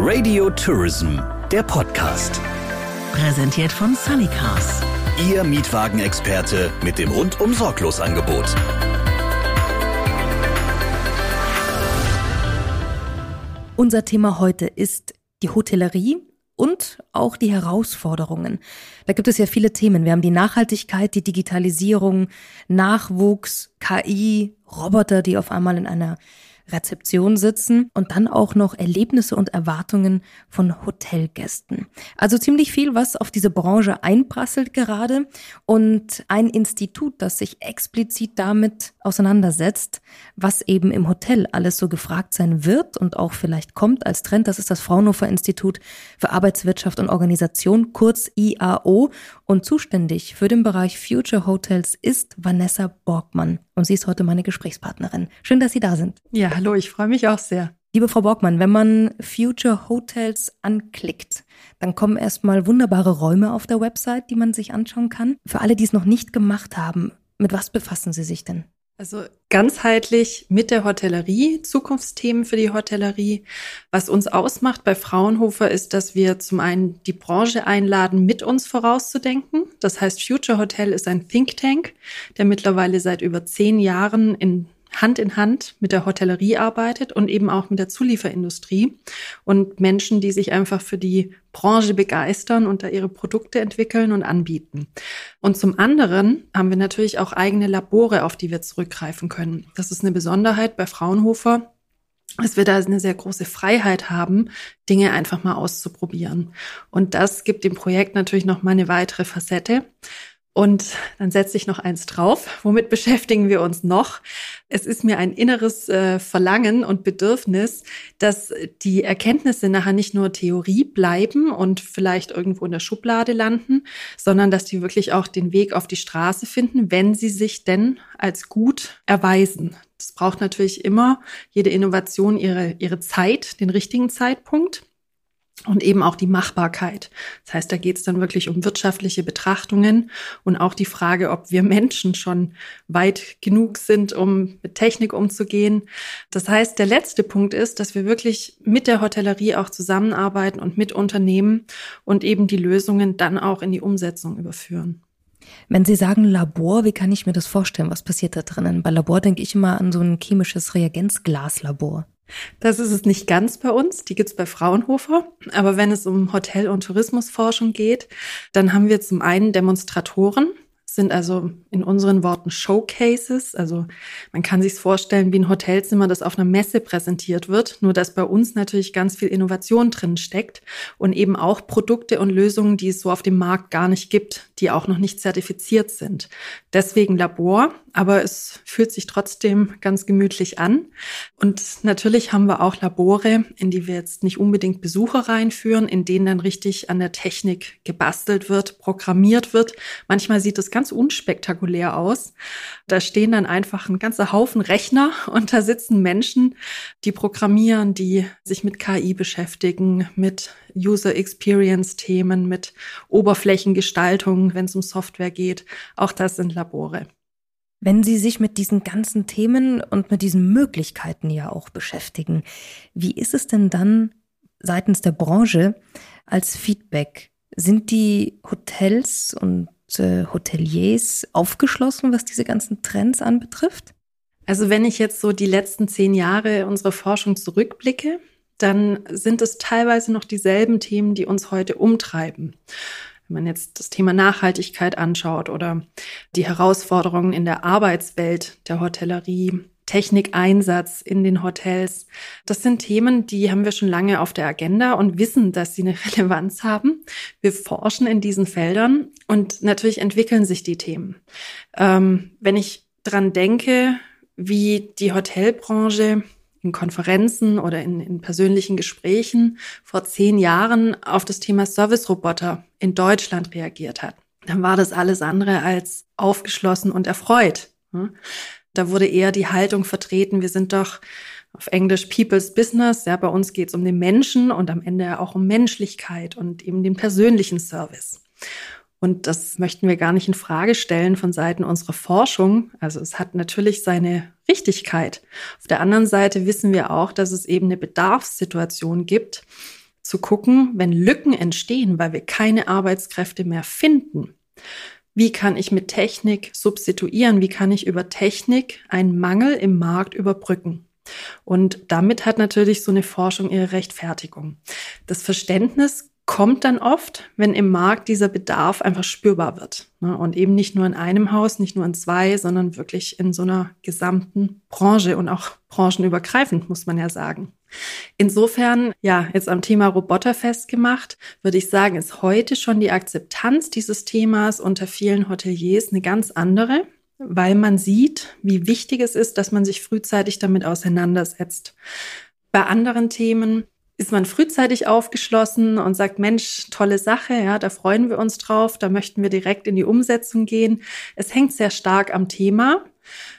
Radio Tourism, der Podcast. Präsentiert von Sunny Cars. Ihr Mietwagenexperte mit dem rundum sorglos Angebot. Unser Thema heute ist die Hotellerie und auch die Herausforderungen. Da gibt es ja viele Themen. Wir haben die Nachhaltigkeit, die Digitalisierung, Nachwuchs, KI, Roboter, die auf einmal in einer Rezeption sitzen und dann auch noch Erlebnisse und Erwartungen von Hotelgästen. Also ziemlich viel, was auf diese Branche einprasselt gerade. Und ein Institut, das sich explizit damit auseinandersetzt, was eben im Hotel alles so gefragt sein wird und auch vielleicht kommt als Trend, das ist das Fraunhofer Institut für Arbeitswirtschaft und Organisation, kurz IAO und zuständig für den Bereich Future Hotels ist Vanessa Borgmann und sie ist heute meine Gesprächspartnerin. Schön, dass Sie da sind. Ja, hallo, ich freue mich auch sehr. Liebe Frau Borgmann, wenn man Future Hotels anklickt, dann kommen erstmal wunderbare Räume auf der Website, die man sich anschauen kann. Für alle, die es noch nicht gemacht haben, mit was befassen Sie sich denn? Also ganzheitlich mit der Hotellerie, Zukunftsthemen für die Hotellerie. Was uns ausmacht bei Fraunhofer ist, dass wir zum einen die Branche einladen, mit uns vorauszudenken. Das heißt, Future Hotel ist ein Think Tank, der mittlerweile seit über zehn Jahren in Hand in Hand mit der Hotellerie arbeitet und eben auch mit der Zulieferindustrie und Menschen, die sich einfach für die Branche begeistern und da ihre Produkte entwickeln und anbieten. Und zum anderen haben wir natürlich auch eigene Labore, auf die wir zurückgreifen können. Das ist eine Besonderheit bei Fraunhofer dass wir da eine sehr große Freiheit haben, Dinge einfach mal auszuprobieren. Und das gibt dem Projekt natürlich noch mal eine weitere Facette. Und dann setze ich noch eins drauf. Womit beschäftigen wir uns noch? Es ist mir ein inneres äh, Verlangen und Bedürfnis, dass die Erkenntnisse nachher nicht nur Theorie bleiben und vielleicht irgendwo in der Schublade landen, sondern dass die wirklich auch den Weg auf die Straße finden, wenn sie sich denn als gut erweisen. Das braucht natürlich immer jede Innovation ihre, ihre Zeit, den richtigen Zeitpunkt und eben auch die Machbarkeit. Das heißt, da geht es dann wirklich um wirtschaftliche Betrachtungen und auch die Frage, ob wir Menschen schon weit genug sind, um mit Technik umzugehen. Das heißt, der letzte Punkt ist, dass wir wirklich mit der Hotellerie auch zusammenarbeiten und mit Unternehmen und eben die Lösungen dann auch in die Umsetzung überführen. Wenn Sie sagen Labor, wie kann ich mir das vorstellen? Was passiert da drinnen? Bei Labor denke ich immer an so ein chemisches Reagenzglaslabor. Das ist es nicht ganz bei uns, die gibt's bei Fraunhofer. Aber wenn es um Hotel- und Tourismusforschung geht, dann haben wir zum einen Demonstratoren, sind also in unseren Worten Showcases. Also man kann sich vorstellen wie ein Hotelzimmer, das auf einer Messe präsentiert wird, nur dass bei uns natürlich ganz viel Innovation drin steckt und eben auch Produkte und Lösungen, die es so auf dem Markt gar nicht gibt, die auch noch nicht zertifiziert sind. Deswegen Labor, aber es fühlt sich trotzdem ganz gemütlich an. Und natürlich haben wir auch Labore, in die wir jetzt nicht unbedingt Besucher reinführen, in denen dann richtig an der Technik gebastelt wird, programmiert wird. Manchmal sieht es ganz unspektakulär aus. Da stehen dann einfach ein ganzer Haufen Rechner und da sitzen Menschen, die programmieren, die sich mit KI beschäftigen, mit User Experience Themen, mit Oberflächengestaltung, wenn es um Software geht. Auch das sind Labore. Wenn Sie sich mit diesen ganzen Themen und mit diesen Möglichkeiten ja auch beschäftigen, wie ist es denn dann seitens der Branche als Feedback? Sind die Hotels und äh, Hoteliers aufgeschlossen, was diese ganzen Trends anbetrifft? Also wenn ich jetzt so die letzten zehn Jahre unserer Forschung zurückblicke, dann sind es teilweise noch dieselben Themen, die uns heute umtreiben. Wenn man jetzt das Thema Nachhaltigkeit anschaut oder die Herausforderungen in der Arbeitswelt der Hotellerie, Technikeinsatz in den Hotels. Das sind Themen, die haben wir schon lange auf der Agenda und wissen, dass sie eine Relevanz haben. Wir forschen in diesen Feldern und natürlich entwickeln sich die Themen. Ähm, wenn ich dran denke, wie die Hotelbranche in Konferenzen oder in, in persönlichen Gesprächen vor zehn Jahren auf das Thema Service-Roboter in Deutschland reagiert hat, dann war das alles andere als aufgeschlossen und erfreut. Da wurde eher die Haltung vertreten, wir sind doch auf Englisch People's Business. Ja, bei uns geht es um den Menschen und am Ende auch um Menschlichkeit und eben den persönlichen Service. Und das möchten wir gar nicht in Frage stellen von Seiten unserer Forschung. Also es hat natürlich seine Richtigkeit. Auf der anderen Seite wissen wir auch, dass es eben eine Bedarfssituation gibt, zu gucken, wenn Lücken entstehen, weil wir keine Arbeitskräfte mehr finden. Wie kann ich mit Technik substituieren? Wie kann ich über Technik einen Mangel im Markt überbrücken? Und damit hat natürlich so eine Forschung ihre Rechtfertigung. Das Verständnis kommt dann oft, wenn im Markt dieser Bedarf einfach spürbar wird. Ne? Und eben nicht nur in einem Haus, nicht nur in zwei, sondern wirklich in so einer gesamten Branche und auch branchenübergreifend, muss man ja sagen. Insofern, ja, jetzt am Thema Roboter festgemacht, würde ich sagen, ist heute schon die Akzeptanz dieses Themas unter vielen Hoteliers eine ganz andere, weil man sieht, wie wichtig es ist, dass man sich frühzeitig damit auseinandersetzt. Bei anderen Themen ist man frühzeitig aufgeschlossen und sagt, Mensch, tolle Sache, ja, da freuen wir uns drauf, da möchten wir direkt in die Umsetzung gehen. Es hängt sehr stark am Thema.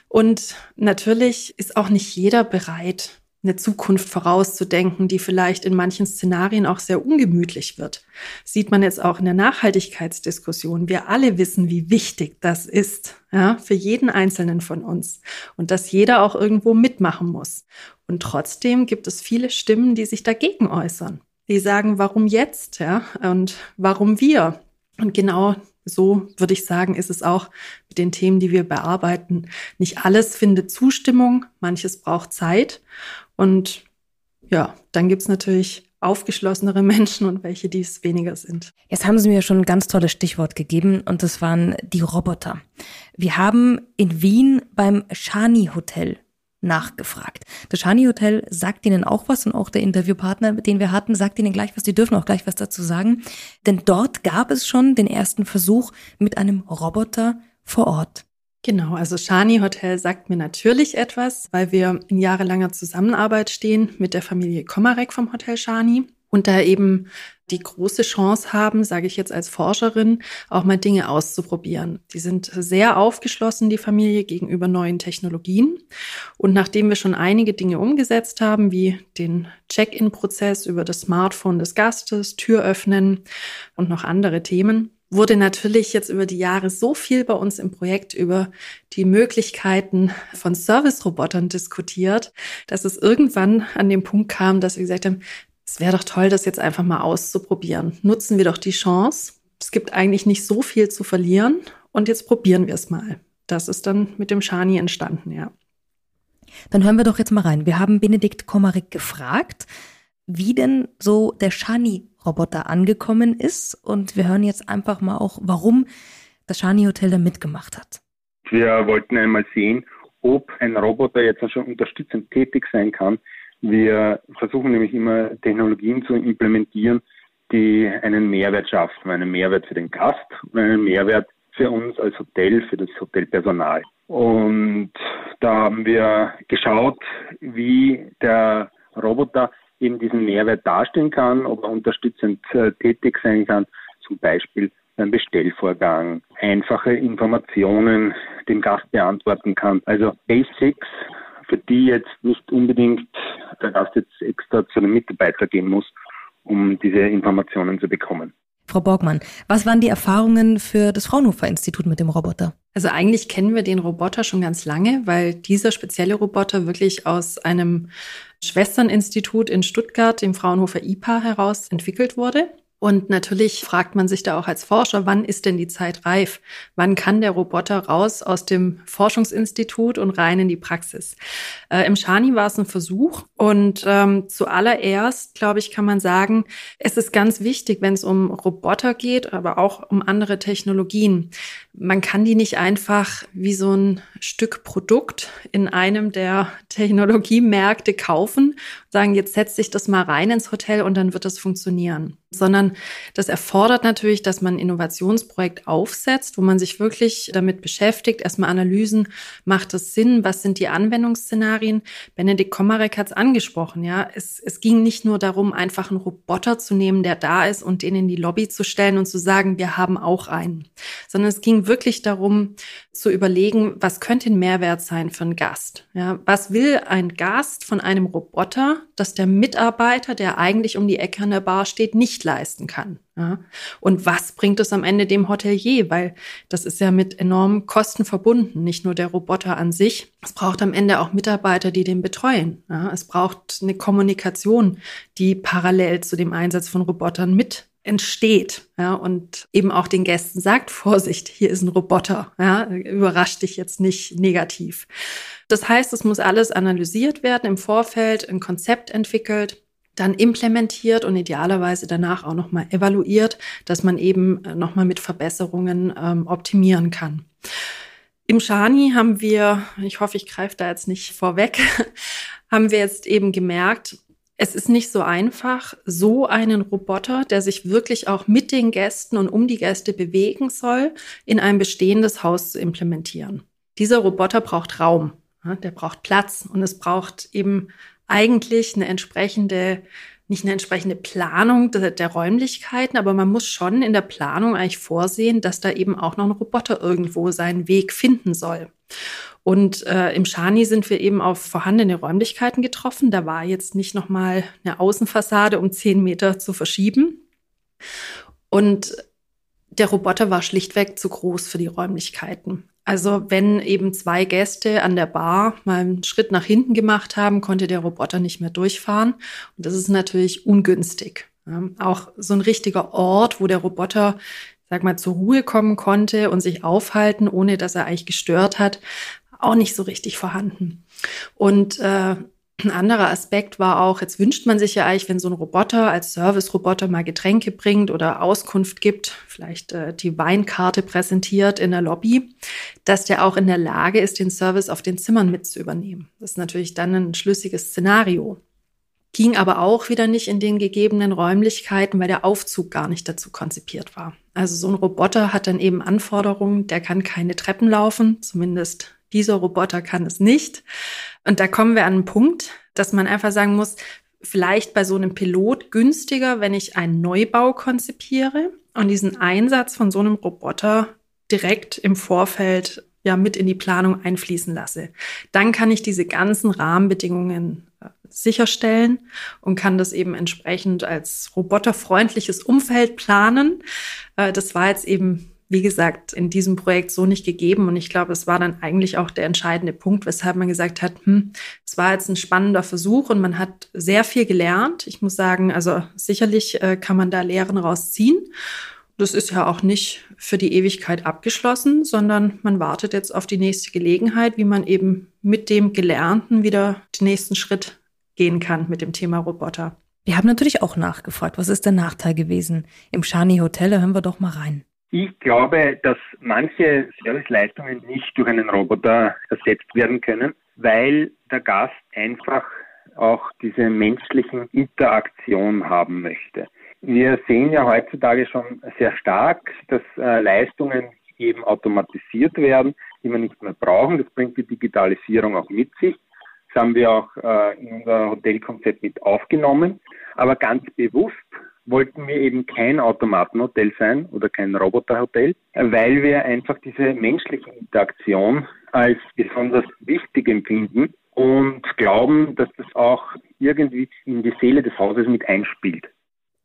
Und natürlich ist auch nicht jeder bereit, eine Zukunft vorauszudenken, die vielleicht in manchen Szenarien auch sehr ungemütlich wird. Sieht man jetzt auch in der Nachhaltigkeitsdiskussion. Wir alle wissen, wie wichtig das ist, ja, für jeden Einzelnen von uns. Und dass jeder auch irgendwo mitmachen muss. Und trotzdem gibt es viele Stimmen, die sich dagegen äußern. Die sagen, warum jetzt, ja, und warum wir? Und genau so würde ich sagen, ist es auch mit den Themen, die wir bearbeiten. Nicht alles findet Zustimmung, manches braucht Zeit. Und ja, dann gibt's natürlich aufgeschlossenere Menschen und welche, die es weniger sind. Jetzt haben Sie mir schon ein ganz tolles Stichwort gegeben und das waren die Roboter. Wir haben in Wien beim Shani Hotel nachgefragt. Das Shani Hotel sagt Ihnen auch was und auch der Interviewpartner, den wir hatten, sagt Ihnen gleich was. Die dürfen auch gleich was dazu sagen. Denn dort gab es schon den ersten Versuch mit einem Roboter vor Ort. Genau, also Shani Hotel sagt mir natürlich etwas, weil wir in jahrelanger Zusammenarbeit stehen mit der Familie Komarek vom Hotel Shani und da eben die große Chance haben, sage ich jetzt als Forscherin, auch mal Dinge auszuprobieren. Die sind sehr aufgeschlossen, die Familie, gegenüber neuen Technologien. Und nachdem wir schon einige Dinge umgesetzt haben, wie den Check-in-Prozess über das Smartphone des Gastes, Tür öffnen und noch andere Themen, wurde natürlich jetzt über die Jahre so viel bei uns im Projekt über die Möglichkeiten von Service-Robotern diskutiert, dass es irgendwann an den Punkt kam, dass wir gesagt haben, es wäre doch toll, das jetzt einfach mal auszuprobieren. Nutzen wir doch die Chance. Es gibt eigentlich nicht so viel zu verlieren und jetzt probieren wir es mal. Das ist dann mit dem Shani entstanden, ja. Dann hören wir doch jetzt mal rein. Wir haben Benedikt Komarik gefragt, wie denn so der Shani-Roboter angekommen ist. Und wir hören jetzt einfach mal auch, warum das Shani-Hotel da mitgemacht hat. Wir wollten einmal sehen, ob ein Roboter jetzt schon unterstützend tätig sein kann. Wir versuchen nämlich immer Technologien zu implementieren, die einen Mehrwert schaffen, einen Mehrwert für den Gast und einen Mehrwert für uns als Hotel, für das Hotelpersonal. Und da haben wir geschaut, wie der Roboter eben diesen Mehrwert darstellen kann, ob er unterstützend äh, tätig sein kann, zum Beispiel beim Bestellvorgang, einfache Informationen dem Gast beantworten kann. Also Basics, für die jetzt nicht unbedingt der Gast jetzt extra zu einem Mitarbeiter gehen muss, um diese Informationen zu bekommen. Frau Borgmann, was waren die Erfahrungen für das Fraunhofer Institut mit dem Roboter? Also eigentlich kennen wir den Roboter schon ganz lange, weil dieser spezielle Roboter wirklich aus einem Schwesterninstitut in Stuttgart, dem Fraunhofer IPA, heraus entwickelt wurde. Und natürlich fragt man sich da auch als Forscher, wann ist denn die Zeit reif? Wann kann der Roboter raus aus dem Forschungsinstitut und rein in die Praxis? Äh, Im Shani war es ein Versuch und ähm, zuallererst, glaube ich, kann man sagen, es ist ganz wichtig, wenn es um Roboter geht, aber auch um andere Technologien. Man kann die nicht einfach wie so ein Stück Produkt in einem der Technologiemärkte kaufen, sagen, jetzt setze ich das mal rein ins Hotel und dann wird das funktionieren sondern das erfordert natürlich, dass man ein Innovationsprojekt aufsetzt, wo man sich wirklich damit beschäftigt, erstmal Analysen, macht es Sinn, was sind die Anwendungsszenarien? Benedikt Komarek hat es angesprochen, ja. Es, es ging nicht nur darum, einfach einen Roboter zu nehmen, der da ist und den in die Lobby zu stellen und zu sagen, wir haben auch einen, sondern es ging wirklich darum, zu überlegen, was könnte ein Mehrwert sein für einen Gast? Ja, was will ein Gast von einem Roboter, dass der Mitarbeiter, der eigentlich um die Ecke an der Bar steht, nicht leisten kann. Ja. Und was bringt es am Ende dem Hotelier? Weil das ist ja mit enormen Kosten verbunden, nicht nur der Roboter an sich. Es braucht am Ende auch Mitarbeiter, die den betreuen. Ja. Es braucht eine Kommunikation, die parallel zu dem Einsatz von Robotern mit entsteht, ja, und eben auch den Gästen sagt, Vorsicht, hier ist ein Roboter, ja, überrascht dich jetzt nicht negativ. Das heißt, es muss alles analysiert werden im Vorfeld, ein Konzept entwickelt, dann implementiert und idealerweise danach auch nochmal evaluiert, dass man eben äh, nochmal mit Verbesserungen ähm, optimieren kann. Im Shani haben wir, ich hoffe, ich greife da jetzt nicht vorweg, haben wir jetzt eben gemerkt, es ist nicht so einfach, so einen Roboter, der sich wirklich auch mit den Gästen und um die Gäste bewegen soll, in ein bestehendes Haus zu implementieren. Dieser Roboter braucht Raum. Der braucht Platz und es braucht eben eigentlich eine entsprechende, nicht eine entsprechende Planung der, der, Räumlichkeiten, aber man muss schon in der Planung eigentlich vorsehen, dass da eben auch noch ein Roboter irgendwo seinen Weg finden soll. Und äh, im Shani sind wir eben auf vorhandene Räumlichkeiten getroffen. Da war jetzt nicht nochmal eine Außenfassade um zehn Meter zu verschieben. Und der Roboter war schlichtweg zu groß für die Räumlichkeiten. Also wenn eben zwei Gäste an der Bar mal einen Schritt nach hinten gemacht haben, konnte der Roboter nicht mehr durchfahren. Und das ist natürlich ungünstig. Ja, auch so ein richtiger Ort, wo der Roboter, sag mal, zur Ruhe kommen konnte und sich aufhalten, ohne dass er eigentlich gestört hat, auch nicht so richtig vorhanden. Und äh, ein anderer Aspekt war auch, jetzt wünscht man sich ja eigentlich, wenn so ein Roboter als Service-Roboter mal Getränke bringt oder Auskunft gibt, vielleicht äh, die Weinkarte präsentiert in der Lobby, dass der auch in der Lage ist, den Service auf den Zimmern mit zu übernehmen. Das ist natürlich dann ein schlüssiges Szenario. Ging aber auch wieder nicht in den gegebenen Räumlichkeiten, weil der Aufzug gar nicht dazu konzipiert war. Also so ein Roboter hat dann eben Anforderungen, der kann keine Treppen laufen, zumindest dieser Roboter kann es nicht. Und da kommen wir an einen Punkt, dass man einfach sagen muss, vielleicht bei so einem Pilot günstiger, wenn ich einen Neubau konzipiere und diesen Einsatz von so einem Roboter direkt im Vorfeld ja mit in die Planung einfließen lasse. Dann kann ich diese ganzen Rahmenbedingungen äh, sicherstellen und kann das eben entsprechend als roboterfreundliches Umfeld planen. Äh, das war jetzt eben wie gesagt, in diesem Projekt so nicht gegeben. Und ich glaube, es war dann eigentlich auch der entscheidende Punkt, weshalb man gesagt hat, hm, es war jetzt ein spannender Versuch und man hat sehr viel gelernt. Ich muss sagen, also sicherlich äh, kann man da Lehren rausziehen. Das ist ja auch nicht für die Ewigkeit abgeschlossen, sondern man wartet jetzt auf die nächste Gelegenheit, wie man eben mit dem Gelernten wieder den nächsten Schritt gehen kann mit dem Thema Roboter. Wir haben natürlich auch nachgefragt, was ist der Nachteil gewesen? Im Shani Hotel, hören wir doch mal rein. Ich glaube, dass manche Serviceleistungen nicht durch einen Roboter ersetzt werden können, weil der Gast einfach auch diese menschlichen Interaktion haben möchte. Wir sehen ja heutzutage schon sehr stark, dass äh, Leistungen eben automatisiert werden, die wir nicht mehr brauchen. Das bringt die Digitalisierung auch mit sich. Das haben wir auch äh, in unser Hotelkonzept mit aufgenommen. Aber ganz bewusst wollten wir eben kein Automatenhotel sein oder kein Roboterhotel, weil wir einfach diese menschliche Interaktion als besonders wichtig empfinden und glauben, dass das auch irgendwie in die Seele des Hauses mit einspielt.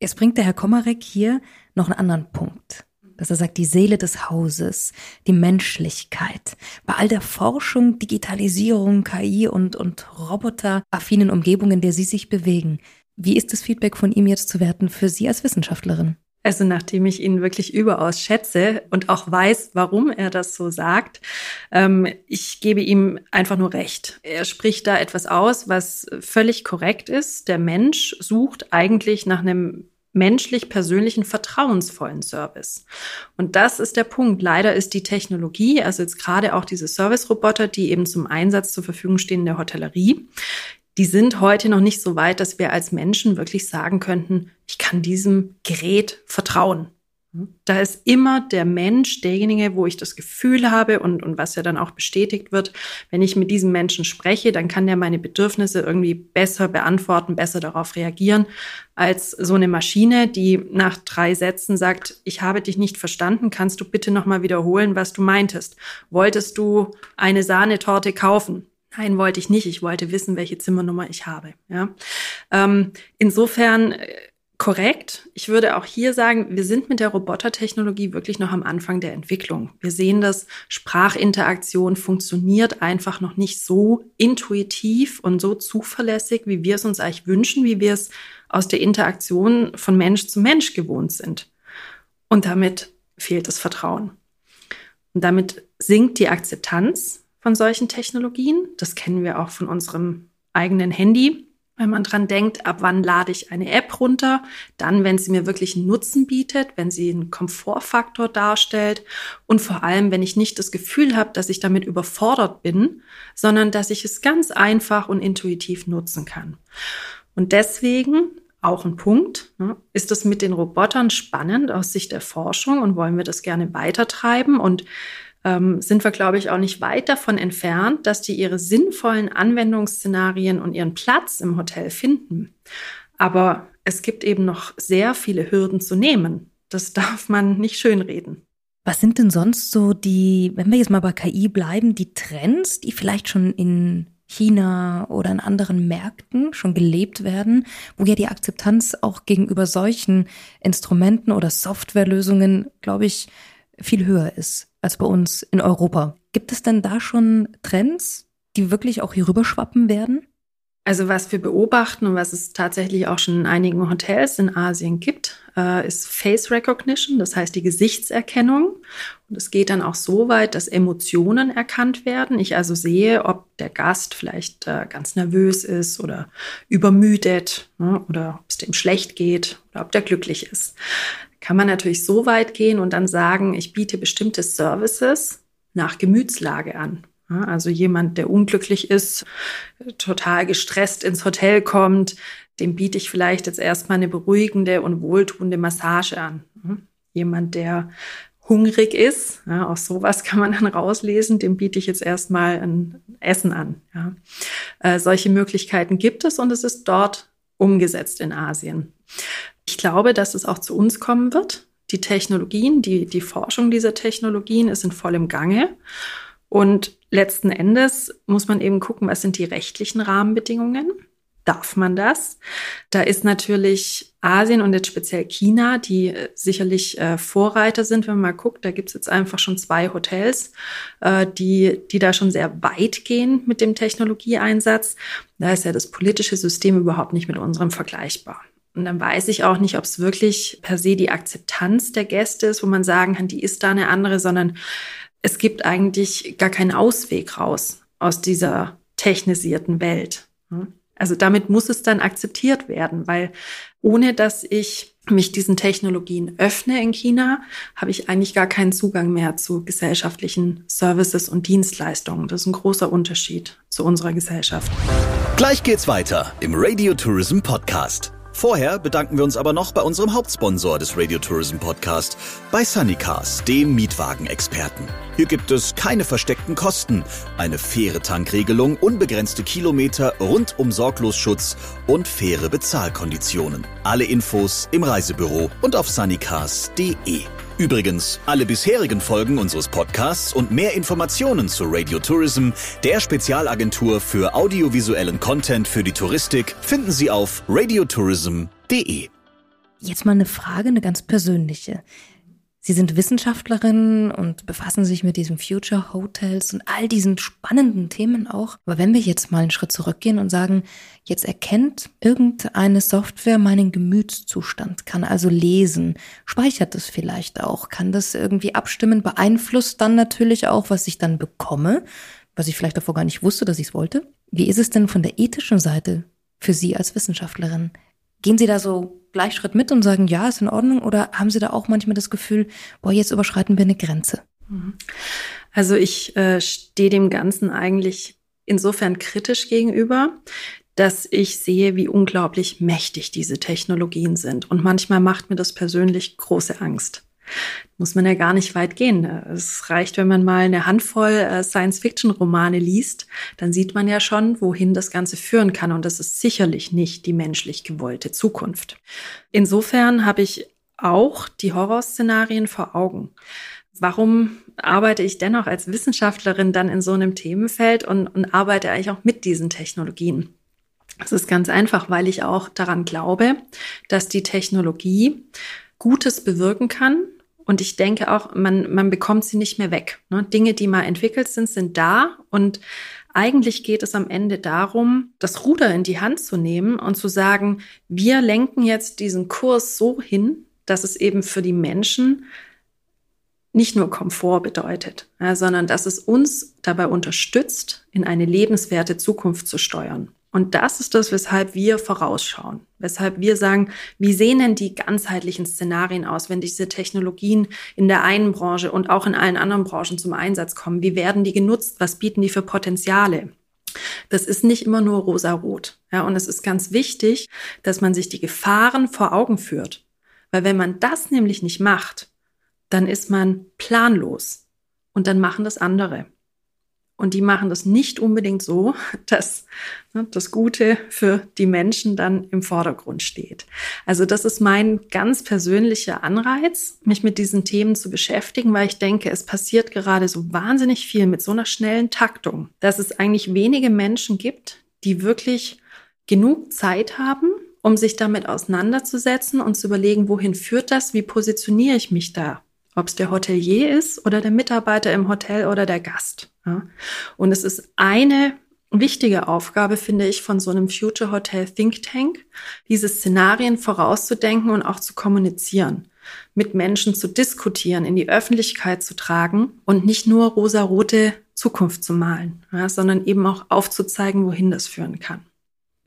Jetzt bringt der Herr Komarek hier noch einen anderen Punkt. Dass er sagt, die Seele des Hauses, die Menschlichkeit. Bei all der Forschung, Digitalisierung, KI und, und roboteraffinen Umgebungen, in der Sie sich bewegen, wie ist das Feedback von ihm jetzt zu werten für Sie als Wissenschaftlerin? Also nachdem ich ihn wirklich überaus schätze und auch weiß, warum er das so sagt, ähm, ich gebe ihm einfach nur recht. Er spricht da etwas aus, was völlig korrekt ist. Der Mensch sucht eigentlich nach einem menschlich persönlichen vertrauensvollen Service. Und das ist der Punkt. Leider ist die Technologie, also jetzt gerade auch diese Service-Roboter, die eben zum Einsatz zur Verfügung stehen in der Hotellerie, die sind heute noch nicht so weit, dass wir als Menschen wirklich sagen könnten, ich kann diesem Gerät vertrauen. Da ist immer der Mensch derjenige, wo ich das Gefühl habe und, und was ja dann auch bestätigt wird, wenn ich mit diesem Menschen spreche, dann kann der meine Bedürfnisse irgendwie besser beantworten, besser darauf reagieren, als so eine Maschine, die nach drei Sätzen sagt, ich habe dich nicht verstanden, kannst du bitte nochmal wiederholen, was du meintest? Wolltest du eine Sahnetorte kaufen? Nein, wollte ich nicht. Ich wollte wissen, welche Zimmernummer ich habe. Ja? Ähm, insofern äh, Korrekt. Ich würde auch hier sagen, wir sind mit der Robotertechnologie wirklich noch am Anfang der Entwicklung. Wir sehen, dass Sprachinteraktion funktioniert einfach noch nicht so intuitiv und so zuverlässig, wie wir es uns eigentlich wünschen, wie wir es aus der Interaktion von Mensch zu Mensch gewohnt sind. Und damit fehlt das Vertrauen. Und damit sinkt die Akzeptanz von solchen Technologien. Das kennen wir auch von unserem eigenen Handy wenn man dran denkt, ab wann lade ich eine App runter, dann, wenn sie mir wirklich einen Nutzen bietet, wenn sie einen Komfortfaktor darstellt und vor allem, wenn ich nicht das Gefühl habe, dass ich damit überfordert bin, sondern dass ich es ganz einfach und intuitiv nutzen kann. Und deswegen auch ein Punkt. Ne, ist es mit den Robotern spannend aus Sicht der Forschung und wollen wir das gerne weitertreiben? Und ähm, sind wir, glaube ich, auch nicht weit davon entfernt, dass die ihre sinnvollen Anwendungsszenarien und ihren Platz im Hotel finden. Aber es gibt eben noch sehr viele Hürden zu nehmen. Das darf man nicht schönreden. Was sind denn sonst so die, wenn wir jetzt mal bei KI bleiben, die Trends, die vielleicht schon in China oder in anderen Märkten schon gelebt werden, wo ja die Akzeptanz auch gegenüber solchen Instrumenten oder Softwarelösungen, glaube ich, viel höher ist als bei uns in Europa. Gibt es denn da schon Trends, die wirklich auch hier rüberschwappen werden? Also was wir beobachten und was es tatsächlich auch schon in einigen Hotels in Asien gibt, äh, ist Face Recognition, das heißt die Gesichtserkennung. Und es geht dann auch so weit, dass Emotionen erkannt werden. Ich also sehe, ob der Gast vielleicht äh, ganz nervös ist oder übermüdet ne, oder ob es dem schlecht geht oder ob der glücklich ist kann man natürlich so weit gehen und dann sagen, ich biete bestimmte Services nach Gemütslage an. Also jemand, der unglücklich ist, total gestresst ins Hotel kommt, dem biete ich vielleicht jetzt erstmal eine beruhigende und wohltuende Massage an. Jemand, der hungrig ist, ja, auch sowas kann man dann rauslesen, dem biete ich jetzt erstmal ein Essen an. Ja. Äh, solche Möglichkeiten gibt es und es ist dort umgesetzt in Asien. Ich glaube, dass es auch zu uns kommen wird. Die Technologien, die, die Forschung dieser Technologien ist in vollem Gange. Und letzten Endes muss man eben gucken, was sind die rechtlichen Rahmenbedingungen? Darf man das? Da ist natürlich Asien und jetzt speziell China, die äh, sicherlich äh, Vorreiter sind, wenn man mal guckt. Da gibt es jetzt einfach schon zwei Hotels, äh, die, die da schon sehr weit gehen mit dem Technologieeinsatz. Da ist ja das politische System überhaupt nicht mit unserem vergleichbar. Und dann weiß ich auch nicht, ob es wirklich per se die Akzeptanz der Gäste ist, wo man sagen kann, die ist da eine andere, sondern es gibt eigentlich gar keinen Ausweg raus aus dieser technisierten Welt. Also damit muss es dann akzeptiert werden, weil ohne dass ich mich diesen Technologien öffne in China, habe ich eigentlich gar keinen Zugang mehr zu gesellschaftlichen Services und Dienstleistungen. Das ist ein großer Unterschied zu unserer Gesellschaft. Gleich geht's weiter im Radio Tourism Podcast. Vorher bedanken wir uns aber noch bei unserem Hauptsponsor des Radio Tourism Podcast, bei Sunnycars, dem Mietwagenexperten. Hier gibt es keine versteckten Kosten, eine faire Tankregelung, unbegrenzte Kilometer, rundum Sorglosschutz und faire Bezahlkonditionen. Alle Infos im Reisebüro und auf sunnycars.de. Übrigens, alle bisherigen Folgen unseres Podcasts und mehr Informationen zu Radio Tourism, der Spezialagentur für audiovisuellen Content für die Touristik, finden Sie auf radiotourism.de. Jetzt mal eine Frage, eine ganz persönliche. Sie sind Wissenschaftlerin und befassen sich mit diesen Future Hotels und all diesen spannenden Themen auch. Aber wenn wir jetzt mal einen Schritt zurückgehen und sagen, jetzt erkennt irgendeine Software meinen Gemütszustand, kann also lesen, speichert es vielleicht auch, kann das irgendwie abstimmen, beeinflusst dann natürlich auch, was ich dann bekomme, was ich vielleicht davor gar nicht wusste, dass ich es wollte. Wie ist es denn von der ethischen Seite für Sie als Wissenschaftlerin? Gehen Sie da so gleich Schritt mit und sagen, ja, ist in Ordnung? Oder haben Sie da auch manchmal das Gefühl, boah, jetzt überschreiten wir eine Grenze? Mhm. Also ich äh, stehe dem Ganzen eigentlich insofern kritisch gegenüber, dass ich sehe, wie unglaublich mächtig diese Technologien sind. Und manchmal macht mir das persönlich große Angst muss man ja gar nicht weit gehen. Es reicht, wenn man mal eine Handvoll äh, Science-Fiction-Romane liest, dann sieht man ja schon, wohin das Ganze führen kann. Und das ist sicherlich nicht die menschlich gewollte Zukunft. Insofern habe ich auch die Horrorszenarien vor Augen. Warum arbeite ich dennoch als Wissenschaftlerin dann in so einem Themenfeld und, und arbeite eigentlich auch mit diesen Technologien? Es ist ganz einfach, weil ich auch daran glaube, dass die Technologie Gutes bewirken kann. Und ich denke auch, man, man bekommt sie nicht mehr weg. Ne? Dinge, die mal entwickelt sind, sind da. Und eigentlich geht es am Ende darum, das Ruder in die Hand zu nehmen und zu sagen, wir lenken jetzt diesen Kurs so hin, dass es eben für die Menschen nicht nur Komfort bedeutet, sondern dass es uns dabei unterstützt, in eine lebenswerte Zukunft zu steuern. Und das ist das, weshalb wir vorausschauen, weshalb wir sagen, wie sehen denn die ganzheitlichen Szenarien aus, wenn diese Technologien in der einen Branche und auch in allen anderen Branchen zum Einsatz kommen? Wie werden die genutzt? Was bieten die für Potenziale? Das ist nicht immer nur rosa-rot. Ja, und es ist ganz wichtig, dass man sich die Gefahren vor Augen führt. Weil wenn man das nämlich nicht macht, dann ist man planlos und dann machen das andere. Und die machen das nicht unbedingt so, dass ne, das Gute für die Menschen dann im Vordergrund steht. Also das ist mein ganz persönlicher Anreiz, mich mit diesen Themen zu beschäftigen, weil ich denke, es passiert gerade so wahnsinnig viel mit so einer schnellen Taktung, dass es eigentlich wenige Menschen gibt, die wirklich genug Zeit haben, um sich damit auseinanderzusetzen und zu überlegen, wohin führt das, wie positioniere ich mich da ob es der Hotelier ist oder der Mitarbeiter im Hotel oder der Gast. Ja. Und es ist eine wichtige Aufgabe, finde ich, von so einem Future Hotel Think Tank, diese Szenarien vorauszudenken und auch zu kommunizieren, mit Menschen zu diskutieren, in die Öffentlichkeit zu tragen und nicht nur rosarote Zukunft zu malen, ja, sondern eben auch aufzuzeigen, wohin das führen kann.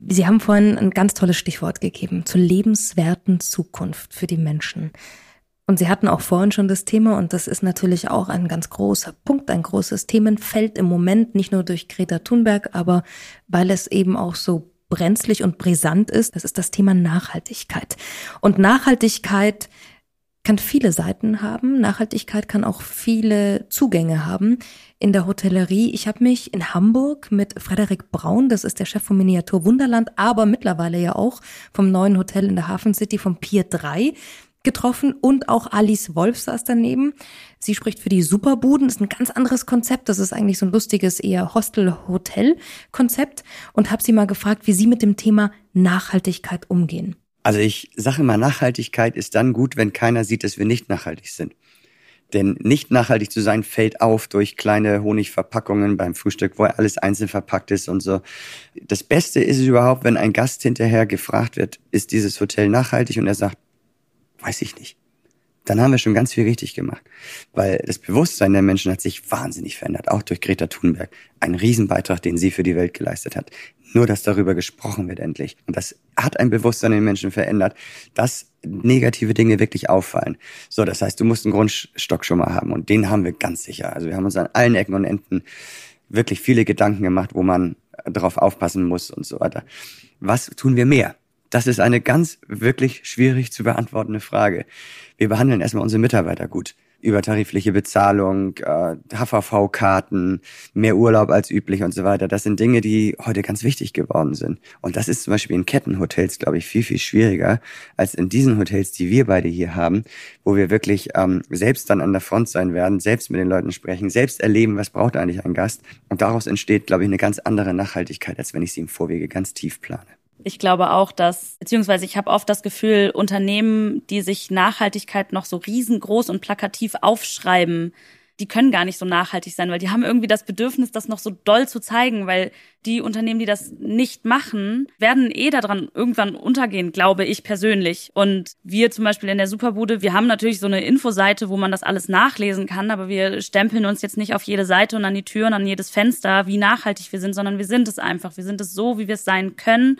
Sie haben vorhin ein ganz tolles Stichwort gegeben zur lebenswerten Zukunft für die Menschen. Und Sie hatten auch vorhin schon das Thema, und das ist natürlich auch ein ganz großer Punkt, ein großes Themenfeld im Moment, nicht nur durch Greta Thunberg, aber weil es eben auch so brenzlig und brisant ist, das ist das Thema Nachhaltigkeit. Und Nachhaltigkeit kann viele Seiten haben. Nachhaltigkeit kann auch viele Zugänge haben. In der Hotellerie, ich habe mich in Hamburg mit Frederik Braun, das ist der Chef vom Miniatur Wunderland, aber mittlerweile ja auch vom neuen Hotel in der Hafen City vom Pier 3 getroffen und auch Alice Wolf saß daneben. Sie spricht für die Superbuden, ist ein ganz anderes Konzept. Das ist eigentlich so ein lustiges eher Hostel-Hotel-Konzept und habe sie mal gefragt, wie sie mit dem Thema Nachhaltigkeit umgehen. Also ich sage immer, Nachhaltigkeit ist dann gut, wenn keiner sieht, dass wir nicht nachhaltig sind. Denn nicht nachhaltig zu sein fällt auf durch kleine Honigverpackungen beim Frühstück, wo alles einzeln verpackt ist und so. Das Beste ist es überhaupt, wenn ein Gast hinterher gefragt wird, ist dieses Hotel nachhaltig? Und er sagt, Weiß ich nicht. Dann haben wir schon ganz viel richtig gemacht. Weil das Bewusstsein der Menschen hat sich wahnsinnig verändert, auch durch Greta Thunberg. Ein Riesenbeitrag, den sie für die Welt geleistet hat. Nur, dass darüber gesprochen wird endlich. Und das hat ein Bewusstsein in den Menschen verändert, dass negative Dinge wirklich auffallen. So, das heißt, du musst einen Grundstock schon mal haben. Und den haben wir ganz sicher. Also wir haben uns an allen Ecken und Enden wirklich viele Gedanken gemacht, wo man drauf aufpassen muss und so weiter. Was tun wir mehr? Das ist eine ganz wirklich schwierig zu beantwortende Frage. Wir behandeln erstmal unsere Mitarbeiter gut. Übertarifliche Bezahlung, äh, HVV-Karten, mehr Urlaub als üblich und so weiter. Das sind Dinge, die heute ganz wichtig geworden sind. Und das ist zum Beispiel in Kettenhotels, glaube ich, viel, viel schwieriger als in diesen Hotels, die wir beide hier haben, wo wir wirklich ähm, selbst dann an der Front sein werden, selbst mit den Leuten sprechen, selbst erleben, was braucht eigentlich ein Gast. Und daraus entsteht, glaube ich, eine ganz andere Nachhaltigkeit, als wenn ich sie im Vorwege ganz tief plane. Ich glaube auch, dass, beziehungsweise ich habe oft das Gefühl, Unternehmen, die sich Nachhaltigkeit noch so riesengroß und plakativ aufschreiben, die können gar nicht so nachhaltig sein, weil die haben irgendwie das Bedürfnis, das noch so doll zu zeigen, weil die Unternehmen, die das nicht machen, werden eh daran irgendwann untergehen, glaube ich persönlich. Und wir zum Beispiel in der Superbude, wir haben natürlich so eine Infoseite, wo man das alles nachlesen kann, aber wir stempeln uns jetzt nicht auf jede Seite und an die Türen, an jedes Fenster, wie nachhaltig wir sind, sondern wir sind es einfach. Wir sind es so, wie wir es sein können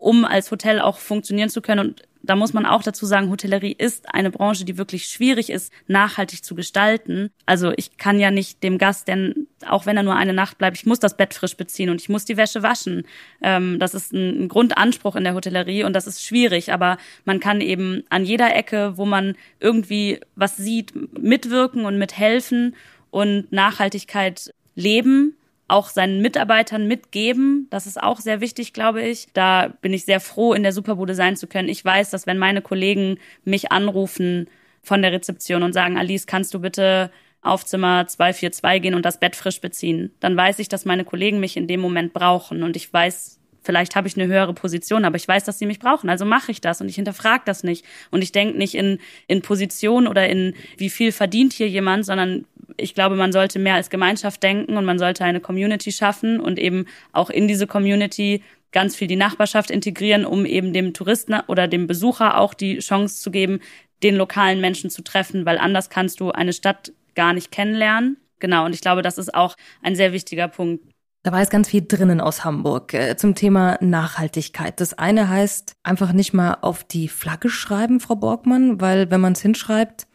um als Hotel auch funktionieren zu können. Und da muss man auch dazu sagen, Hotellerie ist eine Branche, die wirklich schwierig ist, nachhaltig zu gestalten. Also ich kann ja nicht dem Gast, denn auch wenn er nur eine Nacht bleibt, ich muss das Bett frisch beziehen und ich muss die Wäsche waschen. Ähm, das ist ein, ein Grundanspruch in der Hotellerie und das ist schwierig. Aber man kann eben an jeder Ecke, wo man irgendwie was sieht, mitwirken und mithelfen und Nachhaltigkeit leben auch seinen Mitarbeitern mitgeben. Das ist auch sehr wichtig, glaube ich. Da bin ich sehr froh, in der Superbude sein zu können. Ich weiß, dass wenn meine Kollegen mich anrufen von der Rezeption und sagen, Alice, kannst du bitte auf Zimmer 242 gehen und das Bett frisch beziehen, dann weiß ich, dass meine Kollegen mich in dem Moment brauchen und ich weiß, vielleicht habe ich eine höhere Position, aber ich weiß, dass sie mich brauchen, also mache ich das und ich hinterfrage das nicht. Und ich denke nicht in, in Position oder in, wie viel verdient hier jemand, sondern ich glaube, man sollte mehr als Gemeinschaft denken und man sollte eine Community schaffen und eben auch in diese Community ganz viel die Nachbarschaft integrieren, um eben dem Touristen oder dem Besucher auch die Chance zu geben, den lokalen Menschen zu treffen, weil anders kannst du eine Stadt gar nicht kennenlernen. Genau, und ich glaube, das ist auch ein sehr wichtiger Punkt. Da war jetzt ganz viel drinnen aus Hamburg äh, zum Thema Nachhaltigkeit. Das eine heißt einfach nicht mal auf die Flagge schreiben, Frau Borgmann, weil wenn man es hinschreibt,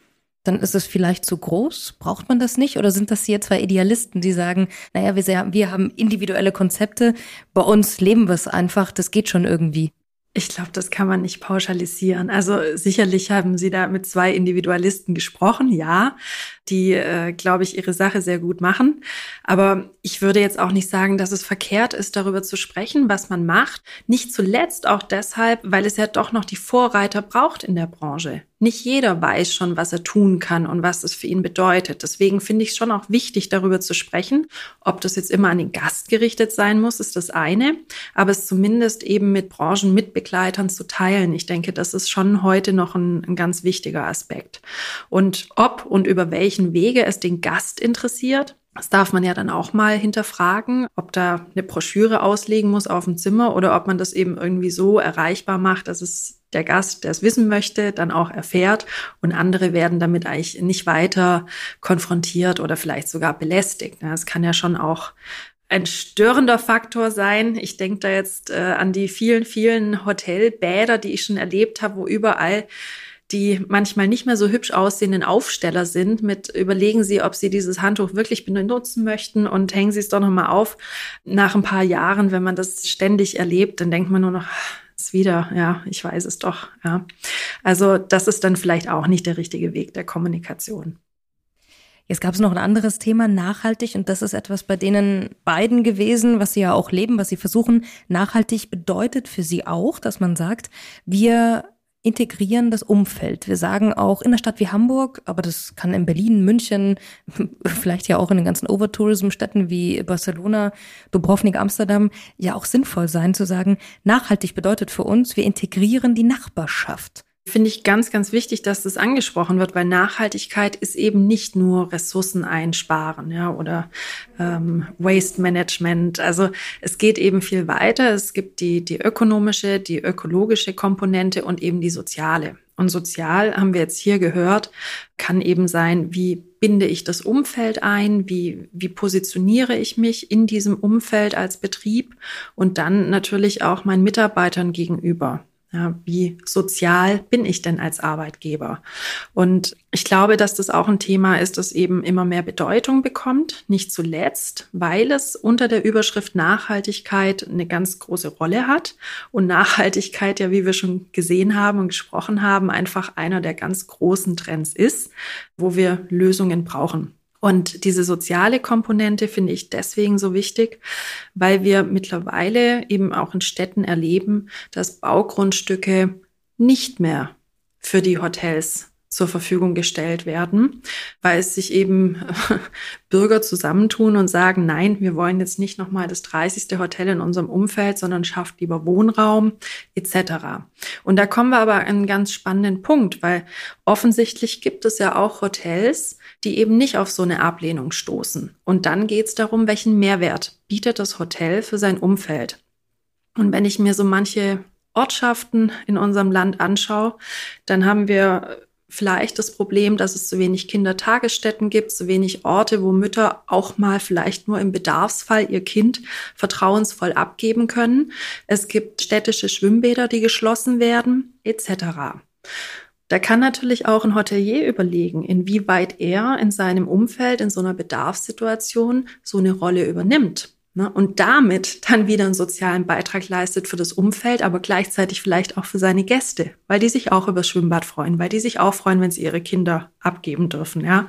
dann ist es vielleicht zu groß. Braucht man das nicht? Oder sind das hier zwei Idealisten, die sagen, naja, wir, wir haben individuelle Konzepte, bei uns leben wir es einfach, das geht schon irgendwie? Ich glaube, das kann man nicht pauschalisieren. Also sicherlich haben Sie da mit zwei Individualisten gesprochen, ja, die, äh, glaube ich, ihre Sache sehr gut machen. Aber ich würde jetzt auch nicht sagen, dass es verkehrt ist, darüber zu sprechen, was man macht. Nicht zuletzt auch deshalb, weil es ja doch noch die Vorreiter braucht in der Branche. Nicht jeder weiß schon, was er tun kann und was es für ihn bedeutet. Deswegen finde ich es schon auch wichtig, darüber zu sprechen. Ob das jetzt immer an den Gast gerichtet sein muss, ist das eine. Aber es zumindest eben mit Branchenmitbegleitern zu teilen. Ich denke, das ist schon heute noch ein, ein ganz wichtiger Aspekt. Und ob und über welchen Wege es den Gast interessiert, das darf man ja dann auch mal hinterfragen, ob da eine Broschüre auslegen muss auf dem Zimmer oder ob man das eben irgendwie so erreichbar macht, dass es der Gast, der es wissen möchte, dann auch erfährt und andere werden damit eigentlich nicht weiter konfrontiert oder vielleicht sogar belästigt. Es kann ja schon auch ein störender Faktor sein. Ich denke da jetzt äh, an die vielen, vielen Hotelbäder, die ich schon erlebt habe, wo überall die manchmal nicht mehr so hübsch aussehenden Aufsteller sind, mit überlegen Sie, ob Sie dieses Handtuch wirklich benutzen möchten und hängen Sie es doch nochmal auf. Nach ein paar Jahren, wenn man das ständig erlebt, dann denkt man nur noch, ist wieder, ja, ich weiß es doch, ja. Also das ist dann vielleicht auch nicht der richtige Weg der Kommunikation. Jetzt gab es noch ein anderes Thema, nachhaltig, und das ist etwas bei denen beiden gewesen, was sie ja auch leben, was sie versuchen. Nachhaltig bedeutet für sie auch, dass man sagt, wir integrieren das Umfeld. Wir sagen auch in einer Stadt wie Hamburg, aber das kann in Berlin, München, vielleicht ja auch in den ganzen Overtourism-Städten wie Barcelona, Dubrovnik, Amsterdam ja auch sinnvoll sein zu sagen, nachhaltig bedeutet für uns, wir integrieren die Nachbarschaft. Finde ich ganz, ganz wichtig, dass das angesprochen wird, weil Nachhaltigkeit ist eben nicht nur Ressourcen einsparen, ja, oder ähm, Waste Management. Also es geht eben viel weiter. Es gibt die, die ökonomische, die ökologische Komponente und eben die soziale. Und sozial haben wir jetzt hier gehört, kann eben sein, wie binde ich das Umfeld ein, wie, wie positioniere ich mich in diesem Umfeld als Betrieb und dann natürlich auch meinen Mitarbeitern gegenüber. Ja, wie sozial bin ich denn als Arbeitgeber? Und ich glaube, dass das auch ein Thema ist, das eben immer mehr Bedeutung bekommt. Nicht zuletzt, weil es unter der Überschrift Nachhaltigkeit eine ganz große Rolle hat. Und Nachhaltigkeit ja, wie wir schon gesehen haben und gesprochen haben, einfach einer der ganz großen Trends ist, wo wir Lösungen brauchen. Und diese soziale Komponente finde ich deswegen so wichtig, weil wir mittlerweile eben auch in Städten erleben, dass Baugrundstücke nicht mehr für die Hotels zur Verfügung gestellt werden, weil es sich eben Bürger zusammentun und sagen, nein, wir wollen jetzt nicht nochmal das 30. Hotel in unserem Umfeld, sondern schafft lieber Wohnraum etc. Und da kommen wir aber an einen ganz spannenden Punkt, weil offensichtlich gibt es ja auch Hotels, die eben nicht auf so eine Ablehnung stoßen. Und dann geht es darum, welchen Mehrwert bietet das Hotel für sein Umfeld. Und wenn ich mir so manche Ortschaften in unserem Land anschaue, dann haben wir vielleicht das Problem, dass es zu wenig Kindertagesstätten gibt, zu wenig Orte, wo Mütter auch mal vielleicht nur im Bedarfsfall ihr Kind vertrauensvoll abgeben können. Es gibt städtische Schwimmbäder, die geschlossen werden, etc. Da kann natürlich auch ein Hotelier überlegen, inwieweit er in seinem Umfeld in so einer Bedarfssituation so eine Rolle übernimmt. Ne? Und damit dann wieder einen sozialen Beitrag leistet für das Umfeld, aber gleichzeitig vielleicht auch für seine Gäste, weil die sich auch über das Schwimmbad freuen, weil die sich auch freuen, wenn sie ihre Kinder abgeben dürfen. Ja?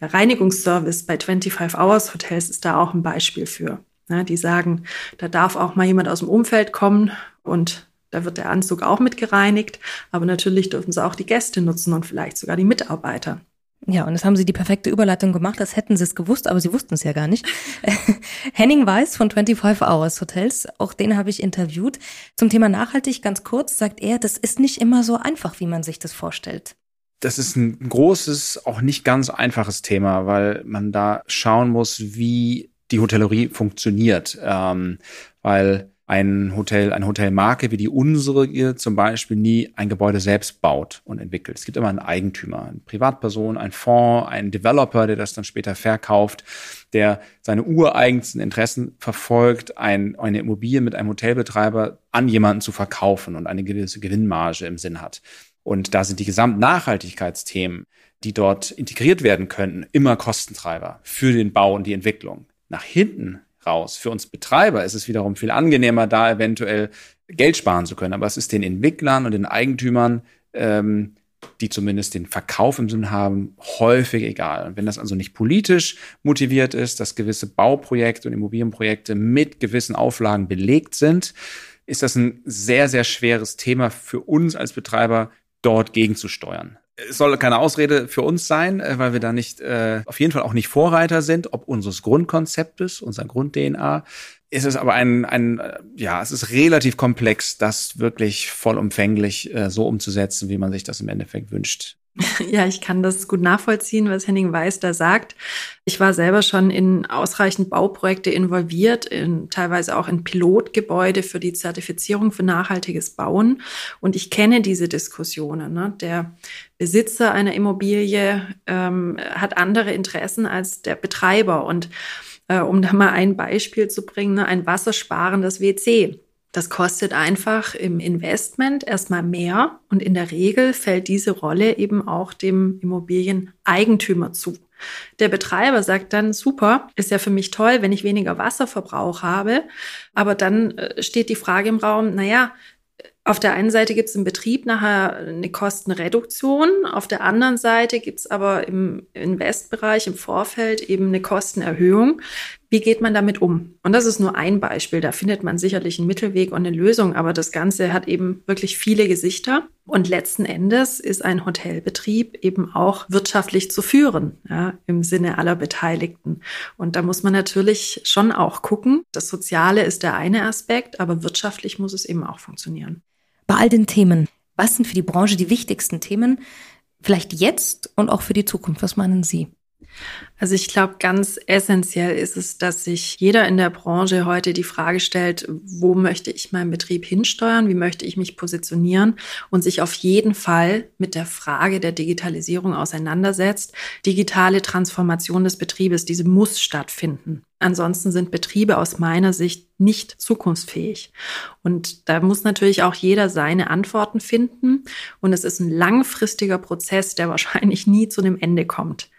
Der Reinigungsservice bei 25 Hours Hotels ist da auch ein Beispiel für. Ne? Die sagen, da darf auch mal jemand aus dem Umfeld kommen und da wird der Anzug auch mit gereinigt, aber natürlich dürfen sie auch die Gäste nutzen und vielleicht sogar die Mitarbeiter. Ja, und das haben Sie die perfekte Überleitung gemacht, als hätten Sie es gewusst, aber Sie wussten es ja gar nicht. Henning Weiß von 25 Hours Hotels, auch den habe ich interviewt. Zum Thema nachhaltig ganz kurz sagt er, das ist nicht immer so einfach, wie man sich das vorstellt. Das ist ein großes, auch nicht ganz einfaches Thema, weil man da schauen muss, wie die Hotellerie funktioniert. Ähm, weil ein Hotel, eine Hotelmarke wie die unsere zum Beispiel nie ein Gebäude selbst baut und entwickelt. Es gibt immer einen Eigentümer, eine Privatperson, einen Fonds, einen Developer, der das dann später verkauft, der seine ureigensten Interessen verfolgt, ein, eine Immobilie mit einem Hotelbetreiber an jemanden zu verkaufen und eine gewisse Gewinnmarge im Sinn hat. Und da sind die Gesamtnachhaltigkeitsthemen, die dort integriert werden könnten, immer Kostentreiber für den Bau und die Entwicklung. Nach hinten raus. Für uns Betreiber ist es wiederum viel angenehmer, da eventuell Geld sparen zu können. Aber es ist den Entwicklern und den Eigentümern, ähm, die zumindest den Verkauf im Sinn haben, häufig egal. Und wenn das also nicht politisch motiviert ist, dass gewisse Bauprojekte und Immobilienprojekte mit gewissen Auflagen belegt sind, ist das ein sehr, sehr schweres Thema für uns als Betreiber, dort gegenzusteuern es soll keine Ausrede für uns sein, äh, weil wir da nicht, äh, auf jeden Fall auch nicht Vorreiter sind, ob unseres Grundkonzeptes, unser Grund-DNA. Ist es aber ein, ein, äh, ja, es ist relativ komplex, das wirklich vollumfänglich äh, so umzusetzen, wie man sich das im Endeffekt wünscht. Ja, ich kann das gut nachvollziehen, was Henning Weiß da sagt. Ich war selber schon in ausreichend Bauprojekte involviert, in, teilweise auch in Pilotgebäude für die Zertifizierung für nachhaltiges Bauen. Und ich kenne diese Diskussionen. Ne? Der Besitzer einer Immobilie ähm, hat andere Interessen als der Betreiber. Und äh, um da mal ein Beispiel zu bringen, ne? ein wassersparendes WC das kostet einfach im Investment erstmal mehr und in der Regel fällt diese Rolle eben auch dem Immobilieneigentümer zu. Der Betreiber sagt dann, super, ist ja für mich toll, wenn ich weniger Wasserverbrauch habe. Aber dann äh, steht die Frage im Raum, naja, auf der einen Seite gibt es im Betrieb nachher eine Kostenreduktion, auf der anderen Seite gibt es aber im Investbereich im Vorfeld eben eine Kostenerhöhung. Wie geht man damit um? Und das ist nur ein Beispiel. Da findet man sicherlich einen Mittelweg und eine Lösung, aber das Ganze hat eben wirklich viele Gesichter. Und letzten Endes ist ein Hotelbetrieb eben auch wirtschaftlich zu führen, ja, im Sinne aller Beteiligten. Und da muss man natürlich schon auch gucken. Das Soziale ist der eine Aspekt, aber wirtschaftlich muss es eben auch funktionieren bei all den Themen. Was sind für die Branche die wichtigsten Themen? Vielleicht jetzt und auch für die Zukunft. Was meinen Sie? Also ich glaube, ganz essentiell ist es, dass sich jeder in der Branche heute die Frage stellt, wo möchte ich meinen Betrieb hinsteuern, wie möchte ich mich positionieren und sich auf jeden Fall mit der Frage der Digitalisierung auseinandersetzt. Digitale Transformation des Betriebes, diese muss stattfinden. Ansonsten sind Betriebe aus meiner Sicht nicht zukunftsfähig. Und da muss natürlich auch jeder seine Antworten finden. Und es ist ein langfristiger Prozess, der wahrscheinlich nie zu einem Ende kommt.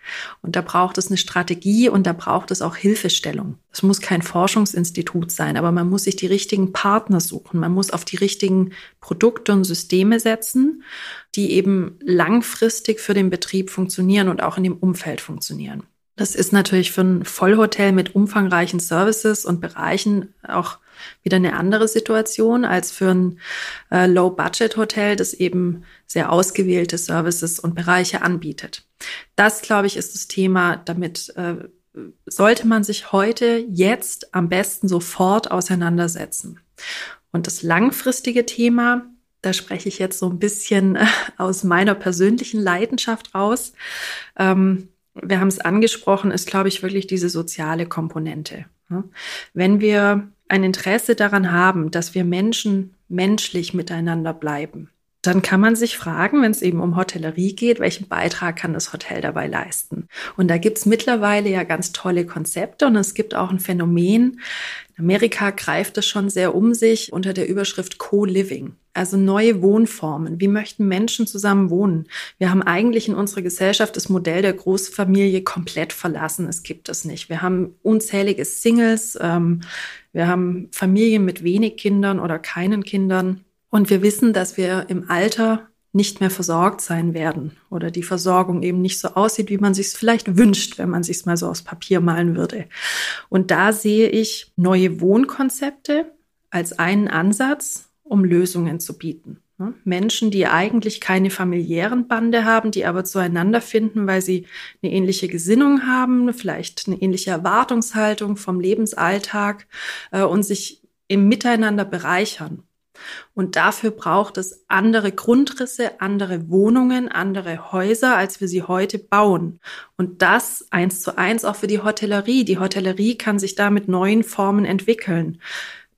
Und da braucht es eine Strategie und da braucht es auch Hilfestellung. Es muss kein Forschungsinstitut sein, aber man muss sich die richtigen Partner suchen. Man muss auf die richtigen Produkte und Systeme setzen, die eben langfristig für den Betrieb funktionieren und auch in dem Umfeld funktionieren. Das ist natürlich für ein Vollhotel mit umfangreichen Services und Bereichen auch wieder eine andere Situation als für ein äh, Low-Budget-Hotel, das eben sehr ausgewählte Services und Bereiche anbietet. Das, glaube ich, ist das Thema. Damit äh, sollte man sich heute, jetzt am besten sofort auseinandersetzen. Und das langfristige Thema, da spreche ich jetzt so ein bisschen aus meiner persönlichen Leidenschaft raus. Ähm, wir haben es angesprochen, ist, glaube ich, wirklich diese soziale Komponente. Wenn wir ein Interesse daran haben, dass wir Menschen menschlich miteinander bleiben, dann kann man sich fragen, wenn es eben um Hotellerie geht, welchen Beitrag kann das Hotel dabei leisten? Und da gibt es mittlerweile ja ganz tolle Konzepte und es gibt auch ein Phänomen. In Amerika greift es schon sehr um sich unter der Überschrift Co-Living. Also neue Wohnformen. Wie möchten Menschen zusammen wohnen? Wir haben eigentlich in unserer Gesellschaft das Modell der Großfamilie komplett verlassen. Es gibt es nicht. Wir haben unzählige Singles. Ähm, wir haben Familien mit wenig Kindern oder keinen Kindern. Und wir wissen, dass wir im Alter nicht mehr versorgt sein werden oder die Versorgung eben nicht so aussieht, wie man sich es vielleicht wünscht, wenn man sich es mal so aufs Papier malen würde. Und da sehe ich neue Wohnkonzepte als einen Ansatz, um Lösungen zu bieten. Ne? Menschen, die eigentlich keine familiären Bande haben, die aber zueinander finden, weil sie eine ähnliche Gesinnung haben, vielleicht eine ähnliche Erwartungshaltung vom Lebensalltag äh, und sich im Miteinander bereichern. Und dafür braucht es andere Grundrisse, andere Wohnungen, andere Häuser, als wir sie heute bauen. Und das eins zu eins auch für die Hotellerie. Die Hotellerie kann sich da mit neuen Formen entwickeln.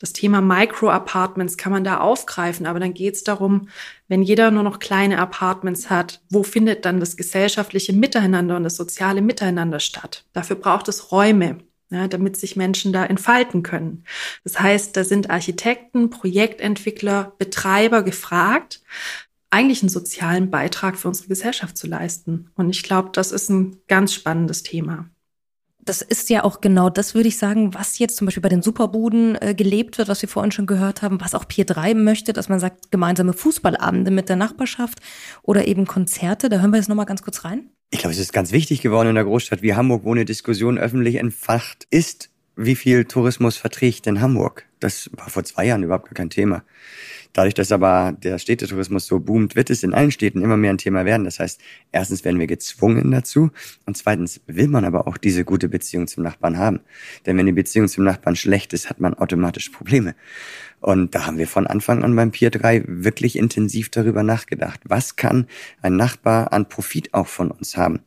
Das Thema Micro-Apartments kann man da aufgreifen, aber dann geht es darum, wenn jeder nur noch kleine Apartments hat, wo findet dann das gesellschaftliche Miteinander und das soziale Miteinander statt? Dafür braucht es Räume, ja, damit sich Menschen da entfalten können. Das heißt, da sind Architekten, Projektentwickler, Betreiber gefragt, eigentlich einen sozialen Beitrag für unsere Gesellschaft zu leisten. Und ich glaube, das ist ein ganz spannendes Thema das ist ja auch genau das, würde ich sagen, was jetzt zum Beispiel bei den Superbuden äh, gelebt wird, was wir vorhin schon gehört haben, was auch Pier 3 möchte, dass man sagt, gemeinsame Fußballabende mit der Nachbarschaft oder eben Konzerte. Da hören wir jetzt nochmal ganz kurz rein. Ich glaube, es ist ganz wichtig geworden in der Großstadt wie Hamburg, wo eine Diskussion öffentlich entfacht ist, wie viel Tourismus verträgt denn Hamburg? Das war vor zwei Jahren überhaupt gar kein Thema. Dadurch, dass aber der Städtetourismus so boomt, wird es in allen Städten immer mehr ein Thema werden. Das heißt, erstens werden wir gezwungen dazu und zweitens will man aber auch diese gute Beziehung zum Nachbarn haben. Denn wenn die Beziehung zum Nachbarn schlecht ist, hat man automatisch Probleme. Und da haben wir von Anfang an beim Pier 3 wirklich intensiv darüber nachgedacht. Was kann ein Nachbar an Profit auch von uns haben?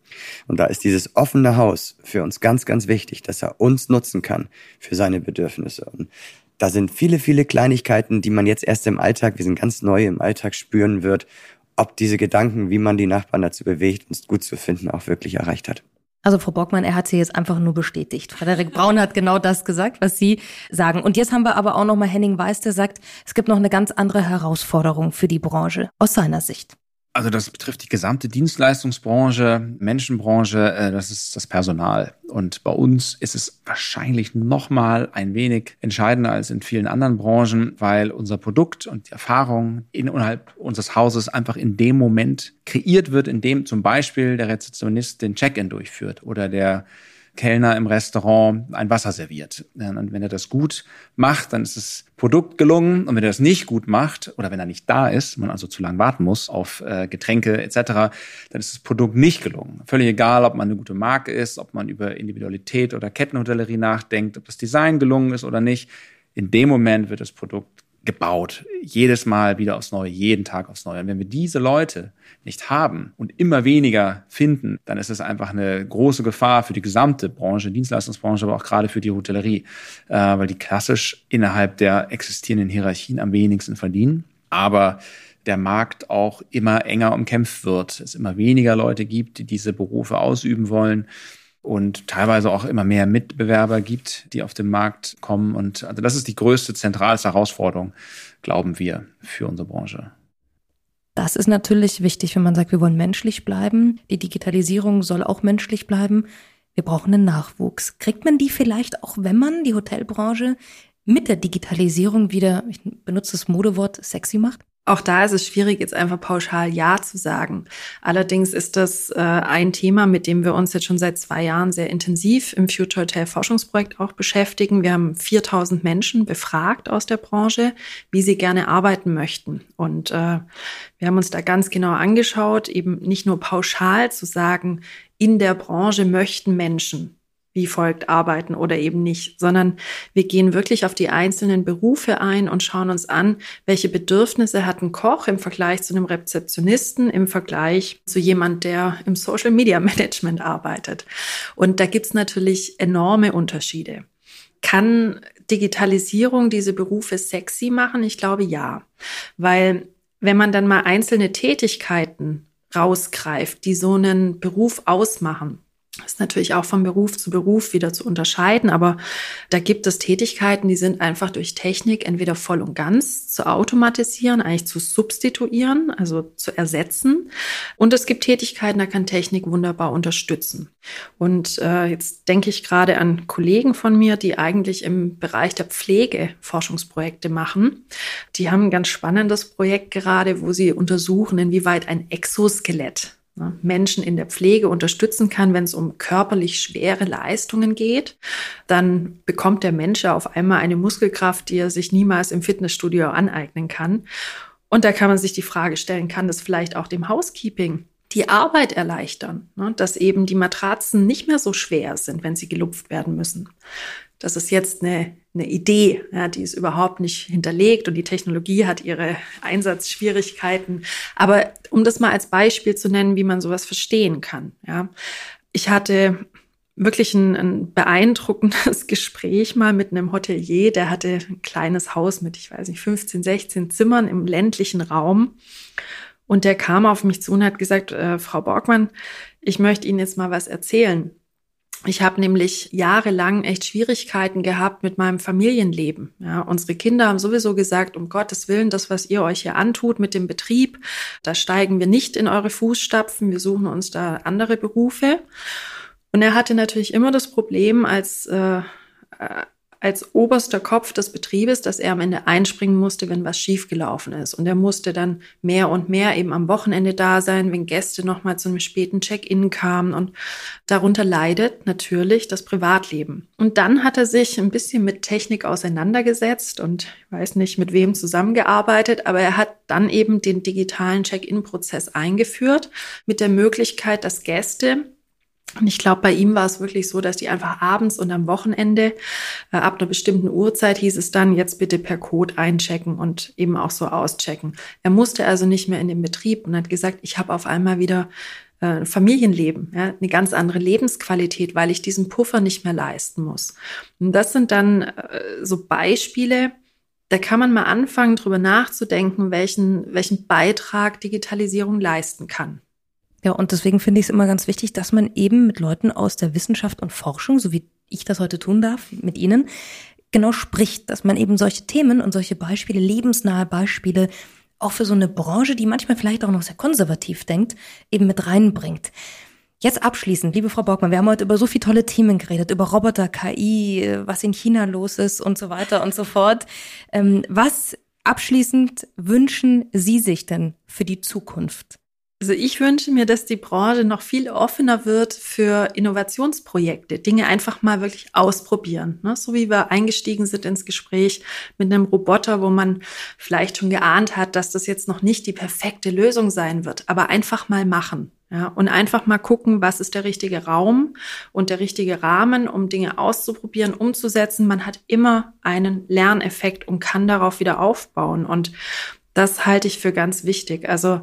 Und da ist dieses offene Haus für uns ganz, ganz wichtig, dass er uns nutzen kann für seine Bedürfnisse. Und da sind viele, viele Kleinigkeiten, die man jetzt erst im Alltag, wir sind ganz neu im Alltag spüren wird, ob diese Gedanken, wie man die Nachbarn dazu bewegt, uns gut zu finden, auch wirklich erreicht hat. Also Frau Bockmann, er hat sie jetzt einfach nur bestätigt. Frederik Braun hat genau das gesagt, was Sie sagen. Und jetzt haben wir aber auch noch mal Henning Weiß, der sagt, es gibt noch eine ganz andere Herausforderung für die Branche aus seiner Sicht. Also das betrifft die gesamte Dienstleistungsbranche, Menschenbranche, äh, das ist das Personal. Und bei uns ist es wahrscheinlich noch mal ein wenig entscheidender als in vielen anderen Branchen, weil unser Produkt und die Erfahrung innerhalb unseres Hauses einfach in dem Moment kreiert wird, in dem zum Beispiel der Rezeptionist den Check-in durchführt oder der Kellner im Restaurant ein Wasser serviert. Und wenn er das gut macht, dann ist das Produkt gelungen. Und wenn er das nicht gut macht oder wenn er nicht da ist, man also zu lange warten muss auf äh, Getränke etc., dann ist das Produkt nicht gelungen. Völlig egal, ob man eine gute Marke ist, ob man über Individualität oder Kettenhotellerie nachdenkt, ob das Design gelungen ist oder nicht. In dem Moment wird das Produkt gebaut. Jedes Mal wieder aufs Neue, jeden Tag aufs Neue. Und wenn wir diese Leute nicht haben und immer weniger finden, dann ist es einfach eine große Gefahr für die gesamte Branche, Dienstleistungsbranche, aber auch gerade für die Hotellerie, äh, weil die klassisch innerhalb der existierenden Hierarchien am wenigsten verdienen. Aber der Markt auch immer enger umkämpft wird, es immer weniger Leute gibt, die diese Berufe ausüben wollen und teilweise auch immer mehr Mitbewerber gibt, die auf den Markt kommen. Und also das ist die größte, zentralste Herausforderung, glauben wir, für unsere Branche. Das ist natürlich wichtig, wenn man sagt, wir wollen menschlich bleiben. Die Digitalisierung soll auch menschlich bleiben. Wir brauchen einen Nachwuchs. Kriegt man die vielleicht auch, wenn man die Hotelbranche mit der Digitalisierung wieder, ich benutze das Modewort, sexy macht? Auch da ist es schwierig, jetzt einfach pauschal Ja zu sagen. Allerdings ist das äh, ein Thema, mit dem wir uns jetzt schon seit zwei Jahren sehr intensiv im Future Hotel Forschungsprojekt auch beschäftigen. Wir haben 4000 Menschen befragt aus der Branche, wie sie gerne arbeiten möchten. Und äh, wir haben uns da ganz genau angeschaut, eben nicht nur pauschal zu sagen, in der Branche möchten Menschen wie folgt arbeiten oder eben nicht, sondern wir gehen wirklich auf die einzelnen Berufe ein und schauen uns an, welche Bedürfnisse hat ein Koch im Vergleich zu einem Rezeptionisten, im Vergleich zu jemand, der im Social Media Management arbeitet. Und da gibt's natürlich enorme Unterschiede. Kann Digitalisierung diese Berufe sexy machen? Ich glaube ja, weil wenn man dann mal einzelne Tätigkeiten rausgreift, die so einen Beruf ausmachen, ist natürlich auch von Beruf zu Beruf wieder zu unterscheiden, aber da gibt es Tätigkeiten, die sind einfach durch Technik entweder voll und ganz zu automatisieren, eigentlich zu substituieren, also zu ersetzen. Und es gibt Tätigkeiten, da kann Technik wunderbar unterstützen. Und äh, jetzt denke ich gerade an Kollegen von mir, die eigentlich im Bereich der Pflege Forschungsprojekte machen. Die haben ein ganz spannendes Projekt gerade, wo sie untersuchen, inwieweit ein Exoskelett Menschen in der Pflege unterstützen kann, wenn es um körperlich schwere Leistungen geht, dann bekommt der Mensch ja auf einmal eine Muskelkraft, die er sich niemals im Fitnessstudio aneignen kann. Und da kann man sich die Frage stellen, kann das vielleicht auch dem Housekeeping die Arbeit erleichtern, ne? dass eben die Matratzen nicht mehr so schwer sind, wenn sie gelupft werden müssen. Das ist jetzt eine, eine Idee, ja, die ist überhaupt nicht hinterlegt und die Technologie hat ihre Einsatzschwierigkeiten. Aber um das mal als Beispiel zu nennen, wie man sowas verstehen kann. Ja. Ich hatte wirklich ein, ein beeindruckendes Gespräch mal mit einem Hotelier, der hatte ein kleines Haus mit, ich weiß nicht, 15, 16 Zimmern im ländlichen Raum. Und der kam auf mich zu und hat gesagt, äh, Frau Borgmann, ich möchte Ihnen jetzt mal was erzählen. Ich habe nämlich jahrelang echt Schwierigkeiten gehabt mit meinem Familienleben. Ja, unsere Kinder haben sowieso gesagt, um Gottes Willen, das, was ihr euch hier antut mit dem Betrieb, da steigen wir nicht in eure Fußstapfen, wir suchen uns da andere Berufe. Und er hatte natürlich immer das Problem als, äh, als oberster Kopf des Betriebes, dass er am Ende einspringen musste, wenn was schiefgelaufen ist. Und er musste dann mehr und mehr eben am Wochenende da sein, wenn Gäste nochmal zu einem späten Check-in kamen. Und darunter leidet natürlich das Privatleben. Und dann hat er sich ein bisschen mit Technik auseinandergesetzt und ich weiß nicht, mit wem zusammengearbeitet, aber er hat dann eben den digitalen Check-in-Prozess eingeführt mit der Möglichkeit, dass Gäste und ich glaube, bei ihm war es wirklich so, dass die einfach abends und am Wochenende äh, ab einer bestimmten Uhrzeit hieß es dann, jetzt bitte per Code einchecken und eben auch so auschecken. Er musste also nicht mehr in den Betrieb und hat gesagt, ich habe auf einmal wieder äh, Familienleben, ja, eine ganz andere Lebensqualität, weil ich diesen Puffer nicht mehr leisten muss. Und das sind dann äh, so Beispiele, da kann man mal anfangen, drüber nachzudenken, welchen, welchen Beitrag Digitalisierung leisten kann. Ja, und deswegen finde ich es immer ganz wichtig, dass man eben mit Leuten aus der Wissenschaft und Forschung, so wie ich das heute tun darf, mit Ihnen, genau spricht, dass man eben solche Themen und solche Beispiele, lebensnahe Beispiele, auch für so eine Branche, die manchmal vielleicht auch noch sehr konservativ denkt, eben mit reinbringt. Jetzt abschließend, liebe Frau Borgmann, wir haben heute über so viele tolle Themen geredet, über Roboter, KI, was in China los ist und so weiter und so fort. Ähm, was abschließend wünschen Sie sich denn für die Zukunft? Also ich wünsche mir, dass die Branche noch viel offener wird für Innovationsprojekte, Dinge einfach mal wirklich ausprobieren. Ne? So wie wir eingestiegen sind ins Gespräch mit einem Roboter, wo man vielleicht schon geahnt hat, dass das jetzt noch nicht die perfekte Lösung sein wird, aber einfach mal machen. Ja, und einfach mal gucken, was ist der richtige Raum und der richtige Rahmen, um Dinge auszuprobieren, umzusetzen. Man hat immer einen Lerneffekt und kann darauf wieder aufbauen. Und das halte ich für ganz wichtig. Also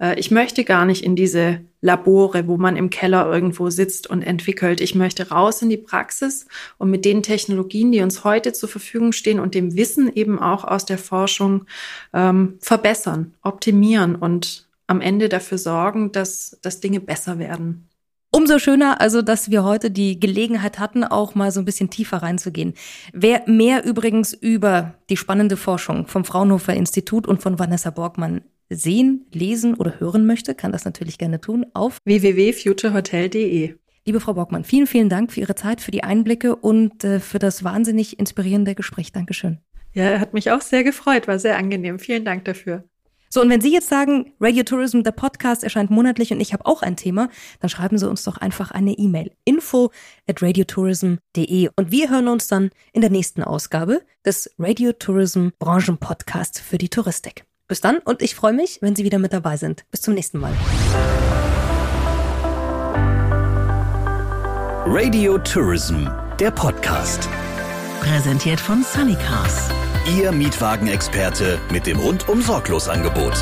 äh, ich möchte gar nicht in diese Labore, wo man im Keller irgendwo sitzt und entwickelt. Ich möchte raus in die Praxis und mit den Technologien, die uns heute zur Verfügung stehen und dem Wissen eben auch aus der Forschung ähm, verbessern, optimieren und am Ende dafür sorgen, dass, dass Dinge besser werden. Umso schöner also, dass wir heute die Gelegenheit hatten, auch mal so ein bisschen tiefer reinzugehen. Wer mehr übrigens über die spannende Forschung vom Fraunhofer Institut und von Vanessa Borgmann sehen, lesen oder hören möchte, kann das natürlich gerne tun auf www.futurehotel.de. Liebe Frau Borgmann, vielen, vielen Dank für Ihre Zeit, für die Einblicke und äh, für das wahnsinnig inspirierende Gespräch. Dankeschön. Ja, hat mich auch sehr gefreut, war sehr angenehm. Vielen Dank dafür. So, und wenn Sie jetzt sagen, Radio Tourism, der Podcast erscheint monatlich und ich habe auch ein Thema, dann schreiben Sie uns doch einfach eine E-Mail. Info at radiotourism.de. Und wir hören uns dann in der nächsten Ausgabe des Radio Tourism Branchen Podcast für die Touristik. Bis dann und ich freue mich, wenn Sie wieder mit dabei sind. Bis zum nächsten Mal. Radio Tourism, der Podcast. Präsentiert von Sunny Cars. Ihr Mietwagenexperte mit dem rundum sorglos Angebot.